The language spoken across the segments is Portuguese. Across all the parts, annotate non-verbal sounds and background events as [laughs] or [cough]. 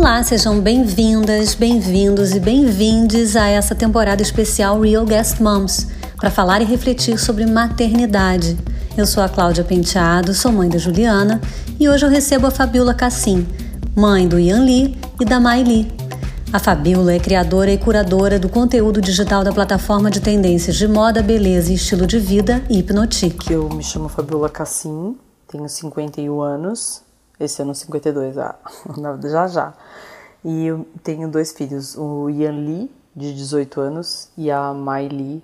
Olá, sejam bem-vindas, bem-vindos e bem-vindes a essa temporada especial Real Guest Moms para falar e refletir sobre maternidade. Eu sou a Cláudia Penteado, sou mãe da Juliana e hoje eu recebo a Fabiola Cassim, mãe do Ian Lee e da Mai Lee. A Fabiola é criadora e curadora do conteúdo digital da plataforma de tendências de moda, beleza e estilo de vida Hipnotique. Eu me chamo Fabiola Cassim, tenho 51 anos, esse ano 52, ah, [laughs] já já. E eu tenho dois filhos, o Ian Lee, de 18 anos, e a Mai Lee,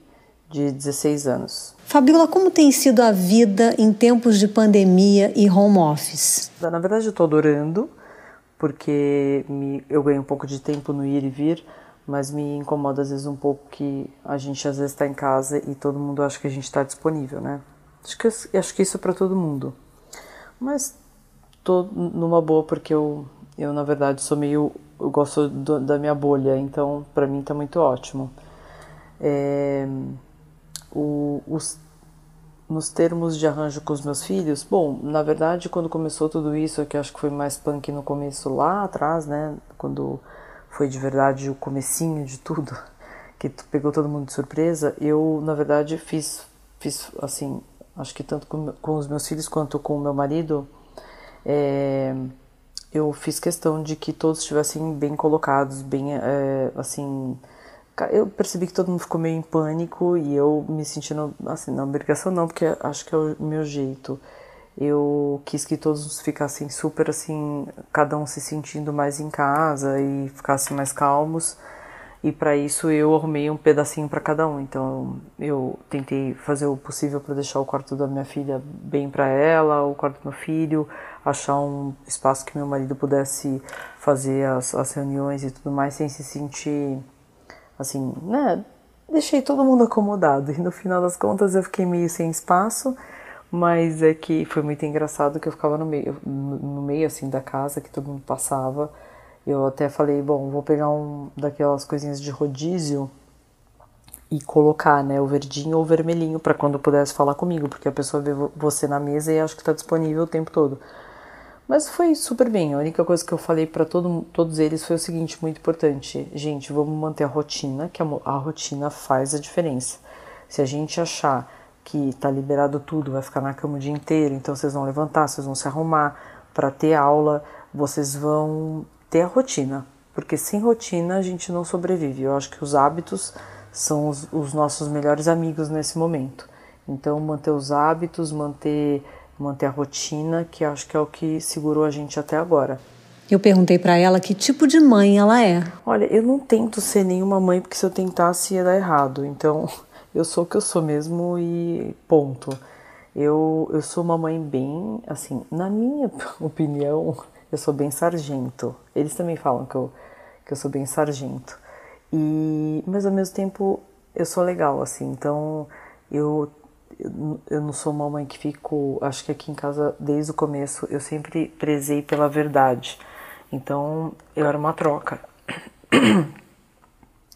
de 16 anos. Fabiola, como tem sido a vida em tempos de pandemia e home office? Na verdade, eu estou adorando, porque me, eu ganho um pouco de tempo no ir e vir, mas me incomoda às vezes um pouco que a gente às vezes está em casa e todo mundo acha que a gente está disponível, né? Acho que, acho que isso é para todo mundo. Mas tô numa boa porque eu, eu na verdade sou meio eu gosto do, da minha bolha, então para mim tá muito ótimo. É, o, os, nos termos de arranjo com os meus filhos, bom, na verdade quando começou tudo isso, que acho que foi mais punk no começo lá atrás, né, quando foi de verdade o comecinho de tudo, [laughs] que pegou todo mundo de surpresa, eu na verdade fiz, fiz assim, acho que tanto com, com os meus filhos quanto com o meu marido, é, eu fiz questão de que todos estivessem bem colocados, bem é, assim. Eu percebi que todo mundo ficou meio em pânico e eu me sentindo assim, na obrigação não, porque acho que é o meu jeito. Eu quis que todos ficassem super assim, cada um se sentindo mais em casa e ficassem mais calmos. E para isso eu arrumei um pedacinho para cada um. Então eu tentei fazer o possível para deixar o quarto da minha filha bem para ela, o quarto do meu filho, achar um espaço que meu marido pudesse fazer as, as reuniões e tudo mais sem se sentir assim, né? Deixei todo mundo acomodado e no final das contas eu fiquei meio sem espaço, mas é que foi muito engraçado que eu ficava no meio, no meio assim da casa que todo mundo passava. Eu até falei, bom, vou pegar um daquelas coisinhas de rodízio e colocar, né, o verdinho ou o vermelhinho para quando pudesse falar comigo, porque a pessoa vê você na mesa e acha que está disponível o tempo todo. Mas foi super bem. A única coisa que eu falei para todo, todos eles foi o seguinte, muito importante. Gente, vamos manter a rotina, que a, a rotina faz a diferença. Se a gente achar que tá liberado tudo, vai ficar na cama o dia inteiro, então vocês vão levantar, vocês vão se arrumar para ter aula, vocês vão ter a rotina. Porque sem rotina a gente não sobrevive. Eu acho que os hábitos são os, os nossos melhores amigos nesse momento. Então, manter os hábitos, manter manter a rotina, que acho que é o que segurou a gente até agora. Eu perguntei para ela que tipo de mãe ela é. Olha, eu não tento ser nenhuma mãe porque se eu tentasse ia dar errado. Então, [laughs] eu sou o que eu sou mesmo e ponto. Eu, eu sou uma mãe bem, assim, na minha [laughs] opinião, eu sou bem sargento. Eles também falam que eu, que eu sou bem sargento. E, mas ao mesmo tempo eu sou legal, assim. Então, eu eu não sou uma mãe que fico, acho que aqui em casa desde o começo eu sempre prezei pela verdade. Então eu era uma troca. [coughs]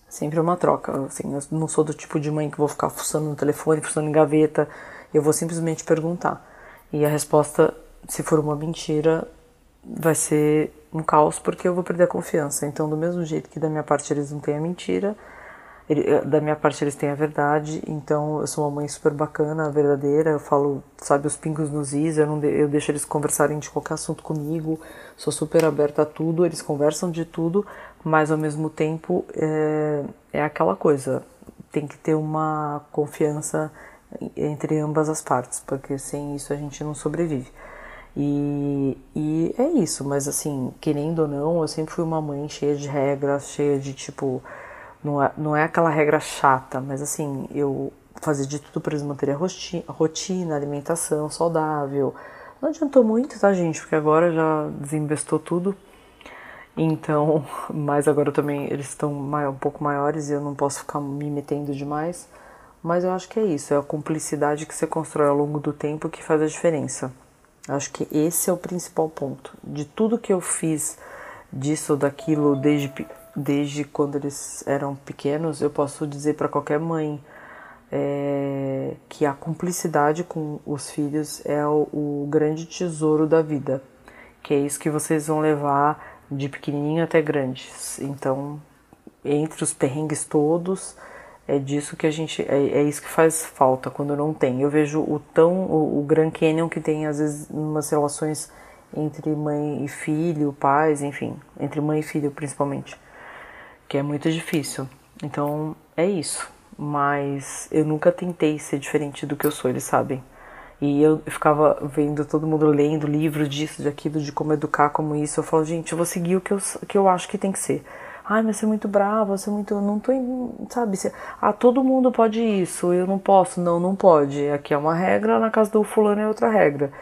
sempre uma troca, assim, eu não sou do tipo de mãe que vou ficar fuçando no telefone, fuçando em gaveta. Eu vou simplesmente perguntar. E a resposta, se for uma mentira, vai ser um caos porque eu vou perder a confiança. Então, do mesmo jeito que da minha parte eles não têm a mentira, ele, eh, da minha parte eles têm a verdade, então eu sou uma mãe super bacana, verdadeira, eu falo, sabe, os pingos nos is, eu, não de, eu deixo eles conversarem de qualquer assunto comigo, sou super aberta a tudo, eles conversam de tudo, mas ao mesmo tempo é, é aquela coisa, tem que ter uma confiança entre ambas as partes, porque sem isso a gente não sobrevive. E, e é isso, mas assim, querendo ou não, eu sempre fui uma mãe cheia de regras, cheia de tipo não é, não é aquela regra chata, mas assim, eu fazia de tudo para eles manterem a rotina, alimentação saudável. Não adiantou muito, tá, gente? Porque agora já desinvestou tudo. Então, [laughs] mas agora também eles estão um pouco maiores e eu não posso ficar me metendo demais. Mas eu acho que é isso, é a cumplicidade que você constrói ao longo do tempo que faz a diferença. Eu acho que esse é o principal ponto. De tudo que eu fiz disso ou daquilo desde desde quando eles eram pequenos, eu posso dizer para qualquer mãe é, que a cumplicidade com os filhos é o, o, grande tesouro da vida, que é isso que vocês vão levar de pequenininho até grandes. Então, entre os perrengues todos, é disso que a gente é, é, isso que faz falta quando não tem. Eu vejo o tão o, o Grand Canyon que tem às vezes umas relações entre mãe e filho, pais, enfim, entre mãe e filho principalmente, que é muito difícil. Então, é isso. Mas eu nunca tentei ser diferente do que eu sou, eles sabem. E eu ficava vendo todo mundo lendo livros disso, de aquilo, de como educar, como isso. Eu falo, gente, eu vou seguir o que eu, que eu acho que tem que ser. Ai, mas você é muito brava, você é muito. Não tô. Sabe? Você, ah, todo mundo pode isso, eu não posso. Não, não pode. Aqui é uma regra, na casa do fulano é outra regra.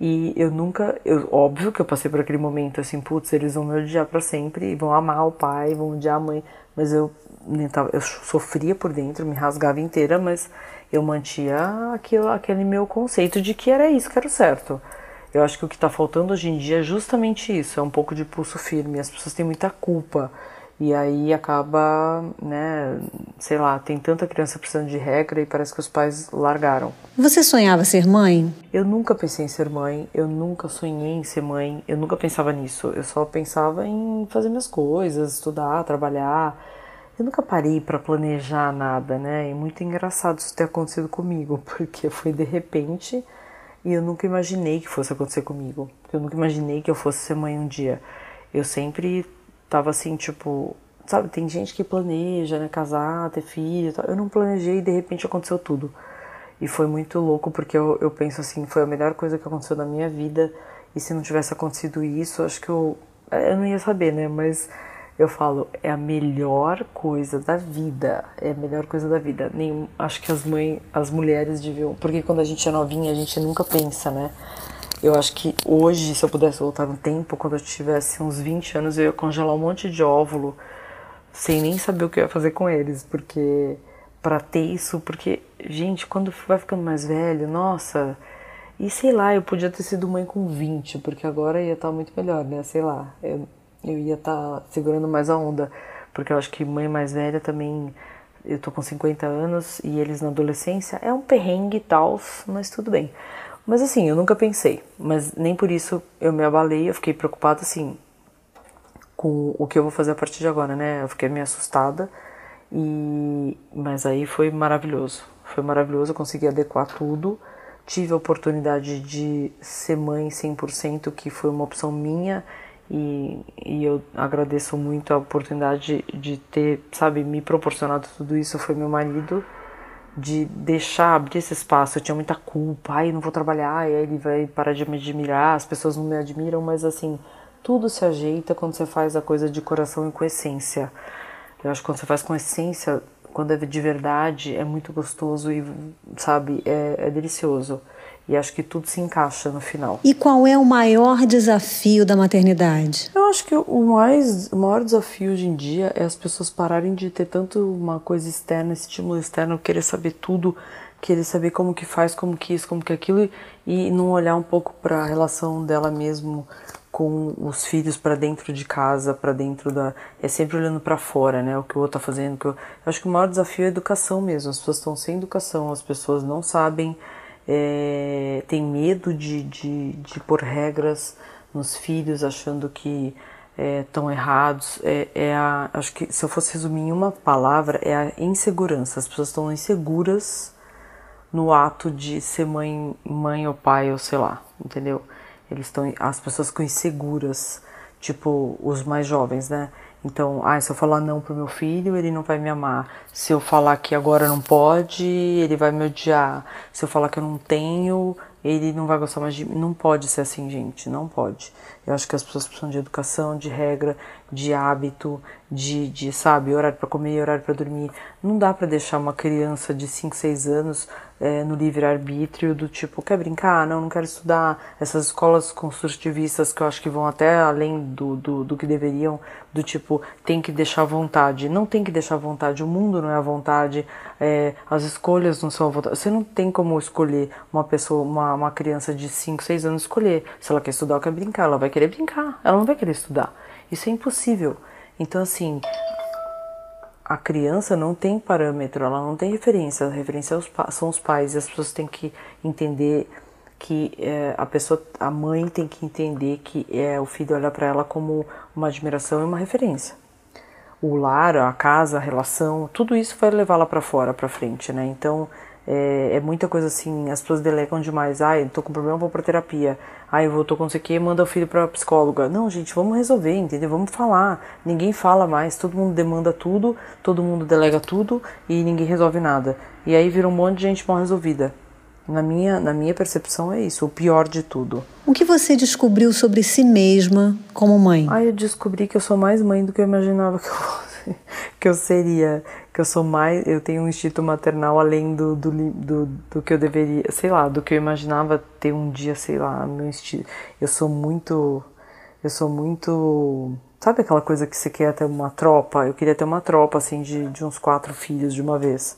E eu nunca. Eu, óbvio que eu passei por aquele momento assim, putz, eles vão me odiar pra sempre, vão amar o pai, vão odiar a mãe. Mas eu, eu sofria por dentro, me rasgava inteira, mas eu mantinha aquilo, aquele meu conceito de que era isso que era certo. Eu acho que o que está faltando hoje em dia é justamente isso, é um pouco de pulso firme. As pessoas têm muita culpa e aí acaba, né, sei lá, tem tanta criança precisando de regra e parece que os pais largaram. Você sonhava ser mãe? Eu nunca pensei em ser mãe, eu nunca sonhei em ser mãe, eu nunca pensava nisso. Eu só pensava em fazer minhas coisas, estudar, trabalhar. Eu nunca parei para planejar nada, né? É muito engraçado isso ter acontecido comigo, [laughs] porque foi de repente e eu nunca imaginei que fosse acontecer comigo. Eu nunca imaginei que eu fosse ser mãe um dia. Eu sempre tava assim, tipo, sabe, tem gente que planeja, né, casar, ter filho, tal. eu não planejei e de repente aconteceu tudo. E foi muito louco porque eu, eu penso assim, foi a melhor coisa que aconteceu na minha vida. E se não tivesse acontecido isso, acho que eu eu não ia saber, né, mas eu falo, é a melhor coisa da vida. É a melhor coisa da vida. Nem, acho que as mães, as mulheres deviam. Porque quando a gente é novinha, a gente nunca pensa, né? Eu acho que hoje, se eu pudesse voltar no tempo, quando eu tivesse uns 20 anos, eu ia congelar um monte de óvulo sem nem saber o que eu ia fazer com eles, porque para ter isso, porque gente, quando vai ficando mais velho, nossa, e sei lá, eu podia ter sido mãe com 20, porque agora ia estar muito melhor, né? Sei lá. Eu, eu ia estar tá segurando mais a onda, porque eu acho que mãe mais velha também, eu tô com 50 anos e eles na adolescência é um perrengue e tal, mas tudo bem. Mas assim, eu nunca pensei, mas nem por isso eu me abalei, eu fiquei preocupada assim com o que eu vou fazer a partir de agora, né? Eu fiquei meio assustada e mas aí foi maravilhoso. Foi maravilhoso, eu consegui adequar tudo. Tive a oportunidade de ser mãe 100%, que foi uma opção minha e, e eu agradeço muito a oportunidade de, ter, sabe, me proporcionado tudo isso. Foi meu marido, de deixar abrir esse espaço. Eu tinha muita culpa, ai, não vou trabalhar, e aí ele vai parar de me admirar, as pessoas não me admiram, mas assim, tudo se ajeita quando você faz a coisa de coração e com essência. Eu acho que quando você faz com essência, quando é de verdade, é muito gostoso e, sabe, é, é delicioso. E acho que tudo se encaixa no final. E qual é o maior desafio da maternidade? Eu acho que o, mais, o maior desafio hoje em dia é as pessoas pararem de ter tanto uma coisa externa, estímulo externo, querer saber tudo, querer saber como que faz, como que isso, como que aquilo, e não olhar um pouco para a relação dela mesmo com os filhos para dentro de casa, para dentro da. É sempre olhando para fora, né? O que o outro tá fazendo. Que eu... eu acho que o maior desafio é a educação mesmo. As pessoas estão sem educação, as pessoas não sabem é, tem medo de, de, de pôr regras nos filhos, achando que estão é, errados. É, é, a, acho que se eu fosse resumir em uma palavra, é a insegurança. As pessoas estão inseguras no ato de ser mãe, mãe ou pai ou sei lá, entendeu? Eles estão, as pessoas ficam inseguras, tipo os mais jovens, né? Então, ah, se eu falar não pro meu filho, ele não vai me amar. Se eu falar que agora não pode, ele vai me odiar. Se eu falar que eu não tenho, ele não vai gostar mais de mim. Não pode ser assim, gente, não pode. Eu acho que as pessoas precisam de educação, de regra, de hábito, de, de sabe, horário para comer, horário para dormir. Não dá para deixar uma criança de 5, 6 anos é, no livre-arbítrio do tipo, quer brincar? Não, não quero estudar. Essas escolas construtivistas que eu acho que vão até além do, do, do que deveriam, do tipo, tem que deixar vontade. Não tem que deixar vontade, o mundo não é à vontade, é, as escolhas não são à vontade. Você não tem como escolher uma pessoa, uma, uma criança de 5, 6 anos escolher. Se ela quer estudar ou quer brincar, ela vai querer brincar, ela não vai querer estudar. Isso é impossível. Então, assim, a criança não tem parâmetro, ela não tem referência. A referência é são os pais e as pessoas têm que entender que é, a pessoa, a mãe tem que entender que é o filho olha para ela como uma admiração e uma referência. O lar, a casa, a relação, tudo isso vai levar lá para fora, para frente, né? Então é, é, muita coisa assim, as pessoas delegam demais. Ai, tô com problema, vou pra terapia. Ai, eu vou, tô com não sei o que, manda o filho pra psicóloga. Não, gente, vamos resolver, entendeu? Vamos falar. Ninguém fala mais, todo mundo demanda tudo, todo mundo delega tudo e ninguém resolve nada. E aí vira um monte de gente mal resolvida. Na minha, na minha percepção é isso, o pior de tudo. O que você descobriu sobre si mesma como mãe? Ah, eu descobri que eu sou mais mãe do que eu imaginava que eu [laughs] que eu seria, que eu sou mais, eu tenho um instinto maternal além do, do, do, do que eu deveria, sei lá, do que eu imaginava ter um dia, sei lá, meu instinto. Eu sou muito, eu sou muito, sabe aquela coisa que você quer ter uma tropa? Eu queria ter uma tropa assim de, de uns quatro filhos de uma vez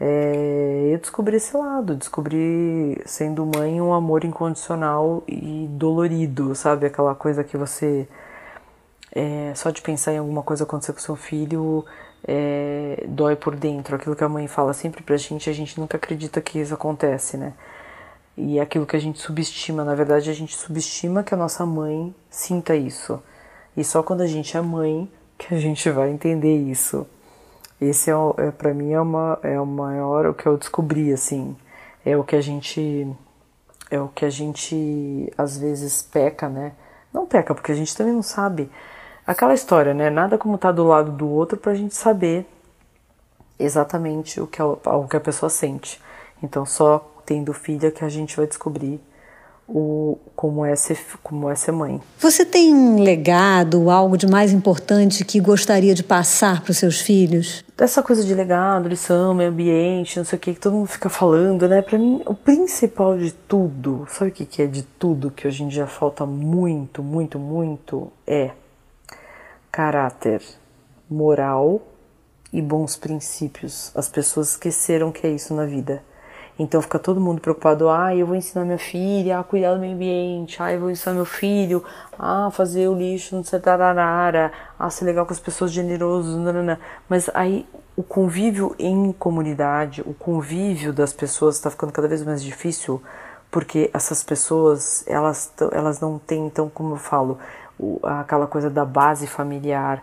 é, eu descobri esse lado, descobri sendo mãe um amor incondicional e dolorido, sabe? Aquela coisa que você. É, só de pensar em alguma coisa acontecer com seu filho é, dói por dentro. Aquilo que a mãe fala sempre pra gente, a gente nunca acredita que isso acontece, né? E aquilo que a gente subestima, na verdade, a gente subestima que a nossa mãe sinta isso. E só quando a gente é mãe que a gente vai entender isso. Esse é, é para mim é uma é o maior o que eu descobri assim, é o que a gente é o que a gente às vezes peca, né? Não peca porque a gente também não sabe aquela história, né? Nada como tá do lado do outro para a gente saber exatamente o que a, o que a pessoa sente. Então só tendo filha que a gente vai descobrir o, como, é ser, como é ser mãe. Você tem um legado, algo de mais importante que gostaria de passar para os seus filhos? Essa coisa de legado, lição, meio ambiente, não sei o que, que todo mundo fica falando, né? Para mim, o principal de tudo, sabe o que, que é de tudo que hoje em dia falta muito, muito, muito? É caráter, moral e bons princípios. As pessoas esqueceram que é isso na vida. Então fica todo mundo preocupado, ah, eu vou ensinar minha filha a cuidar do meio ambiente, ah, eu vou ensinar meu filho a fazer o lixo, não sei, tararara, a ser legal com as pessoas, generoso, nanana. mas aí o convívio em comunidade, o convívio das pessoas está ficando cada vez mais difícil, porque essas pessoas, elas, elas não têm, então, como eu falo, aquela coisa da base familiar,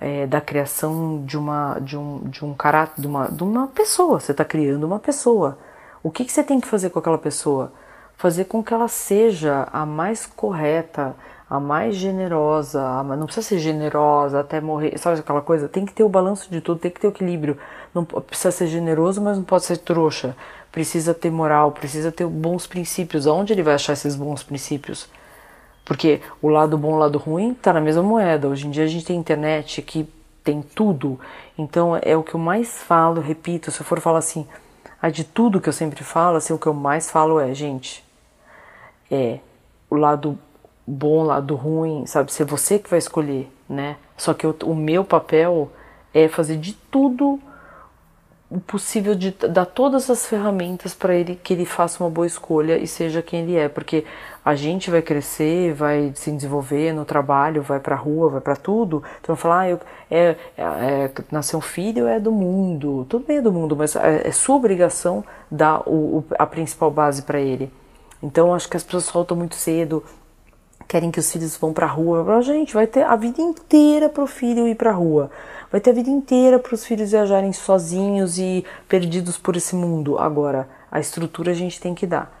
é, da criação de uma de um, de um caráter de uma, de uma pessoa você está criando uma pessoa o que, que você tem que fazer com aquela pessoa? Fazer com que ela seja a mais correta, a mais generosa, a, não precisa ser generosa até morrer, sabe aquela coisa? Tem que ter o balanço de tudo, tem que ter o equilíbrio. Não precisa ser generoso, mas não pode ser trouxa. Precisa ter moral, precisa ter bons princípios. Aonde ele vai achar esses bons princípios? Porque o lado bom e o lado ruim está na mesma moeda. Hoje em dia a gente tem internet que tem tudo. Então é o que eu mais falo, repito, se eu for falar assim, Aí de tudo que eu sempre falo, assim, o que eu mais falo é, gente, é o lado bom, o lado ruim, sabe? Se é você que vai escolher, né? Só que eu, o meu papel é fazer de tudo o possível de dar todas as ferramentas para ele que ele faça uma boa escolha e seja quem ele é, porque a gente vai crescer, vai se desenvolver no trabalho, vai para a rua, vai para tudo. Então falar, ah, eu, é, é, é, nascer um filho é do mundo, tudo bem é do mundo, mas é, é sua obrigação dar o, o, a principal base para ele. Então acho que as pessoas soltam muito cedo, querem que os filhos vão para a rua. Gente vai ter a vida inteira para o filho ir para a rua. Vai ter a vida inteira para os filhos viajarem sozinhos e perdidos por esse mundo. Agora, a estrutura a gente tem que dar.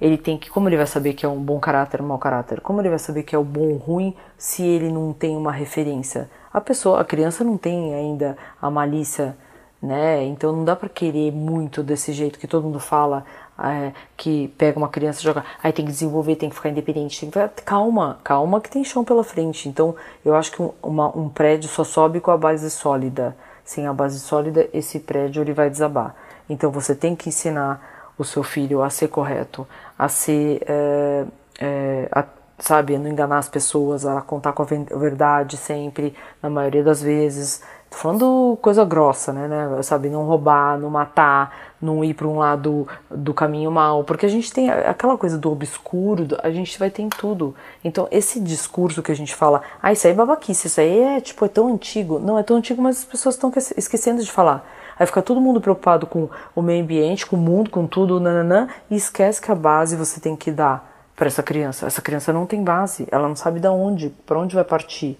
Ele tem que, como ele vai saber que é um bom caráter, um mau caráter? Como ele vai saber que é o bom ou ruim se ele não tem uma referência? A pessoa, a criança não tem ainda a malícia, né? Então não dá para querer muito desse jeito que todo mundo fala é, que pega uma criança e joga, aí tem que desenvolver, tem que ficar independente, tem que calma, calma que tem chão pela frente. Então eu acho que um, uma, um prédio só sobe com a base sólida. Sem a base sólida, esse prédio ele vai desabar. Então você tem que ensinar o seu filho a ser correto, a ser, é, é, a, sabe, não enganar as pessoas, a contar com a verdade sempre, na maioria das vezes. Tô falando coisa grossa, né, né? Sabe, não roubar, não matar, não ir para um lado do caminho mal, porque a gente tem aquela coisa do obscuro, a gente vai ter em tudo. Então, esse discurso que a gente fala, ah, isso aí é babaquice, isso aí é, tipo, é tão antigo. Não, é tão antigo, mas as pessoas estão esquecendo de falar. Aí fica todo mundo preocupado com o meio ambiente, com o mundo, com tudo, nananã, e esquece que a base você tem que dar para essa criança. Essa criança não tem base, ela não sabe da onde, para onde vai partir.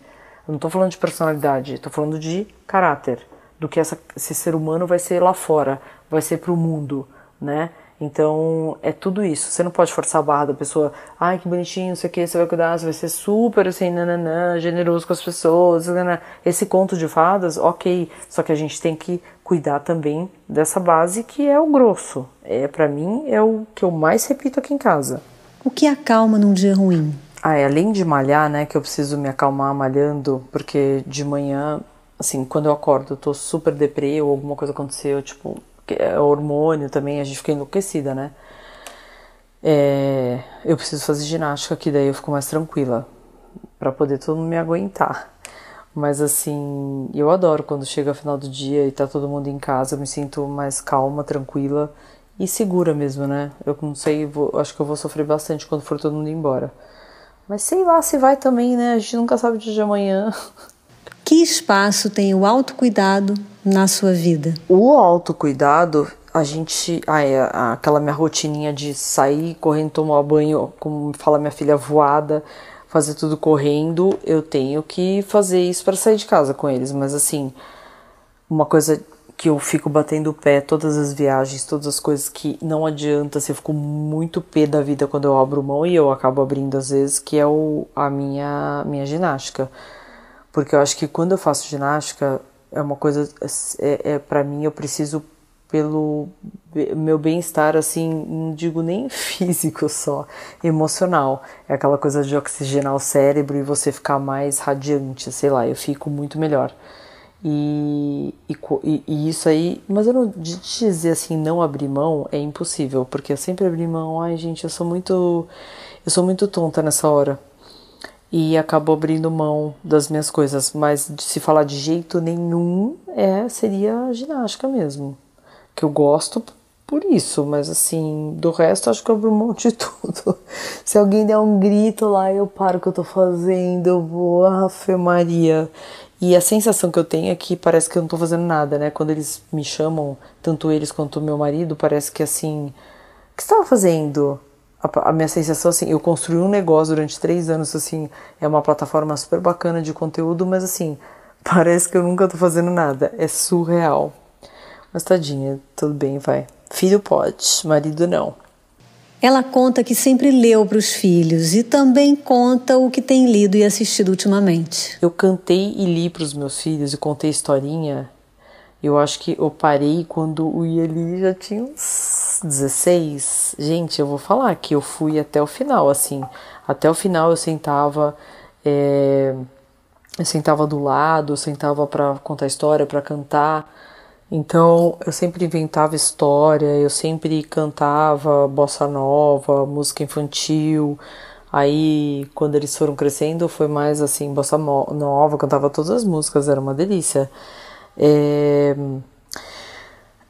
Eu não estou falando de personalidade, estou falando de caráter, do que essa, esse ser humano vai ser lá fora, vai ser para o mundo, né? Então é tudo isso. Você não pode forçar a barra da pessoa. Ai, que bonitinho, não sei o que, você vai cuidar, você vai ser super assim, nananã, generoso com as pessoas. Nananã. Esse conto de fadas, ok. Só que a gente tem que cuidar também dessa base que é o grosso. É para mim é o que eu mais repito aqui em casa. O que acalma num dia ruim? Ah, é, além de malhar, né, que eu preciso me acalmar malhando, porque de manhã, assim, quando eu acordo, eu tô super deprê ou alguma coisa aconteceu, tipo, é hormônio também, a gente fica enlouquecida, né? É, eu preciso fazer ginástica, que daí eu fico mais tranquila, para poder todo mundo me aguentar. Mas assim, eu adoro quando chega o final do dia e tá todo mundo em casa, eu me sinto mais calma, tranquila e segura mesmo, né? Eu não sei, vou, acho que eu vou sofrer bastante quando for todo mundo embora. Mas sei lá se vai também, né? A gente nunca sabe o dia de amanhã. [laughs] Que espaço tem o autocuidado na sua vida? O autocuidado, a gente. Ah, é, aquela minha rotininha de sair correndo, tomar banho, como fala minha filha, voada, fazer tudo correndo. Eu tenho que fazer isso para sair de casa com eles. Mas assim, uma coisa que eu fico batendo o pé todas as viagens, todas as coisas que não adianta, assim, eu fico muito pé da vida quando eu abro mão e eu acabo abrindo às vezes, que é o, a minha, minha ginástica. Porque eu acho que quando eu faço ginástica, é uma coisa, é, é para mim, eu preciso pelo meu bem-estar, assim, não digo nem [laughs] físico só, emocional. É aquela coisa de oxigenar o cérebro e você ficar mais radiante, sei lá, eu fico muito melhor. E, e, e, isso aí, mas eu não de dizer assim, não abrir mão é impossível, porque eu sempre abri mão, ai gente, eu sou muito eu sou muito tonta nessa hora. E acabo abrindo mão das minhas coisas, mas se falar de jeito nenhum, é seria ginástica mesmo. Que eu gosto por isso, mas assim, do resto acho que eu abro mão de [laughs] tudo. Se alguém der um grito lá, eu paro o que eu tô fazendo, eu vou, Maria. E a sensação que eu tenho é que parece que eu não tô fazendo nada, né? Quando eles me chamam, tanto eles quanto meu marido, parece que assim. O que você tava fazendo? A, a minha sensação, assim, eu construí um negócio durante três anos, assim, é uma plataforma super bacana de conteúdo, mas assim, [laughs] parece que eu nunca tô fazendo nada. É surreal. Mas tadinha, tudo bem, vai. Filho pode, marido não. Ela conta que sempre leu para os filhos e também conta o que tem lido e assistido ultimamente. Eu cantei e li para os meus filhos e contei historinha. Eu acho que eu parei quando o Ieli já tinha uns 16. Gente, eu vou falar que eu fui até o final, assim. Até o final eu sentava. É, eu sentava do lado, eu sentava para contar história, para cantar. Então eu sempre inventava história, eu sempre cantava bossa nova, música infantil. Aí quando eles foram crescendo foi mais assim, bossa nova, cantava todas as músicas, era uma delícia. É...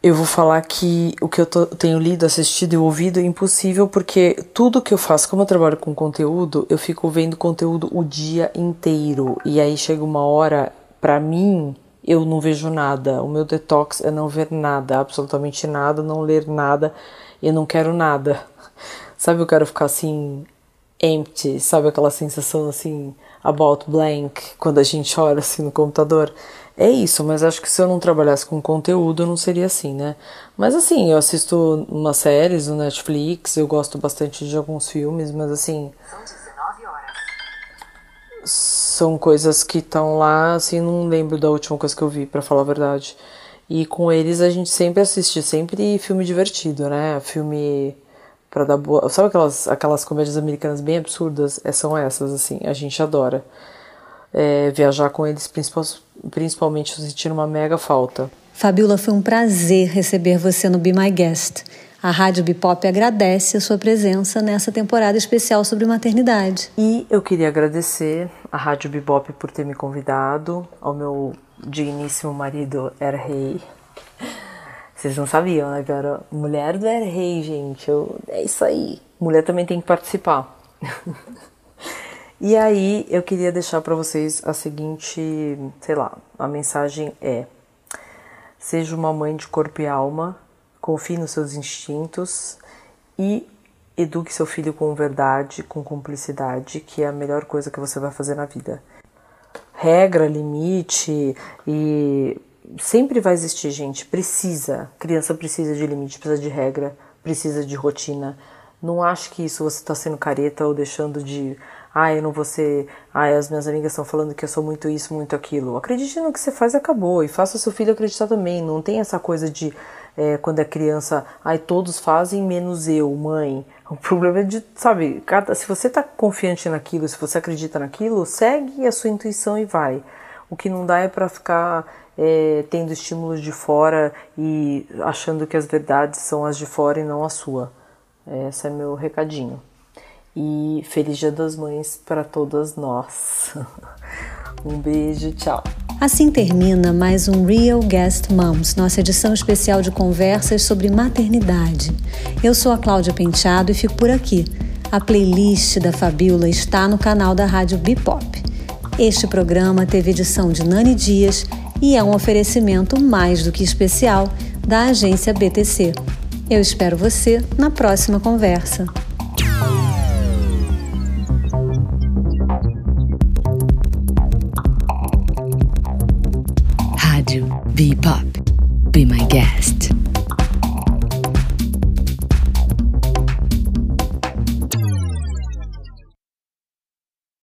Eu vou falar que o que eu tô, tenho lido, assistido e ouvido é impossível porque tudo que eu faço, como eu trabalho com conteúdo, eu fico vendo conteúdo o dia inteiro. E aí chega uma hora, pra mim, eu não vejo nada. O meu detox é não ver nada, absolutamente nada, não ler nada. Eu não quero nada. [laughs] Sabe, eu quero ficar assim, empty, sabe aquela sensação assim, about blank, quando a gente [laughs] olha assim no computador? É isso, mas acho que se eu não trabalhasse com conteúdo, não seria assim, né? Mas assim, eu assisto umas séries no Netflix, eu gosto bastante de alguns filmes, mas assim. São 19 horas são coisas que estão lá, assim, não lembro da última coisa que eu vi, para falar a verdade. E com eles a gente sempre assiste, sempre filme divertido, né? Filme para dar boa. Sabe aquelas, aquelas comédias americanas bem absurdas? É, são essas, assim, a gente adora. É, viajar com eles, principal, principalmente sentir uma mega falta. Fabiola, foi um prazer receber você no Be My Guest. A Rádio Bipop agradece a sua presença nessa temporada especial sobre maternidade. E eu queria agradecer a Rádio Bipop por ter me convidado, ao meu digníssimo marido Er Rei. Vocês não sabiam, né, era mulher do Er Rei, gente. Eu, é isso aí. Mulher também tem que participar. [laughs] e aí, eu queria deixar para vocês a seguinte, sei lá, a mensagem é: seja uma mãe de corpo e alma confie nos seus instintos e eduque seu filho com verdade, com cumplicidade, que é a melhor coisa que você vai fazer na vida. Regra, limite e sempre vai existir, gente. Precisa. Criança precisa de limite, precisa de regra, precisa de rotina. Não acho que isso você está sendo careta ou deixando de. Ah, eu não vou ser. Ah, as minhas amigas estão falando que eu sou muito isso, muito aquilo. Acredite no que você faz, acabou. E faça seu filho acreditar também. Não tem essa coisa de é, quando é criança, ai, todos fazem menos eu, mãe. O problema é de, sabe, cada, se você está confiante naquilo, se você acredita naquilo, segue a sua intuição e vai. O que não dá é para ficar é, tendo estímulos de fora e achando que as verdades são as de fora e não a sua. Esse é meu recadinho. E feliz Dia das Mães para todas nós. [laughs] um beijo, tchau. Assim termina mais um Real Guest Moms, nossa edição especial de conversas sobre maternidade. Eu sou a Cláudia Penteado e fico por aqui. A playlist da Fabiola está no canal da Rádio Bipop. Este programa teve edição de Nani Dias e é um oferecimento mais do que especial da agência BTC. Eu espero você na próxima conversa. Rádio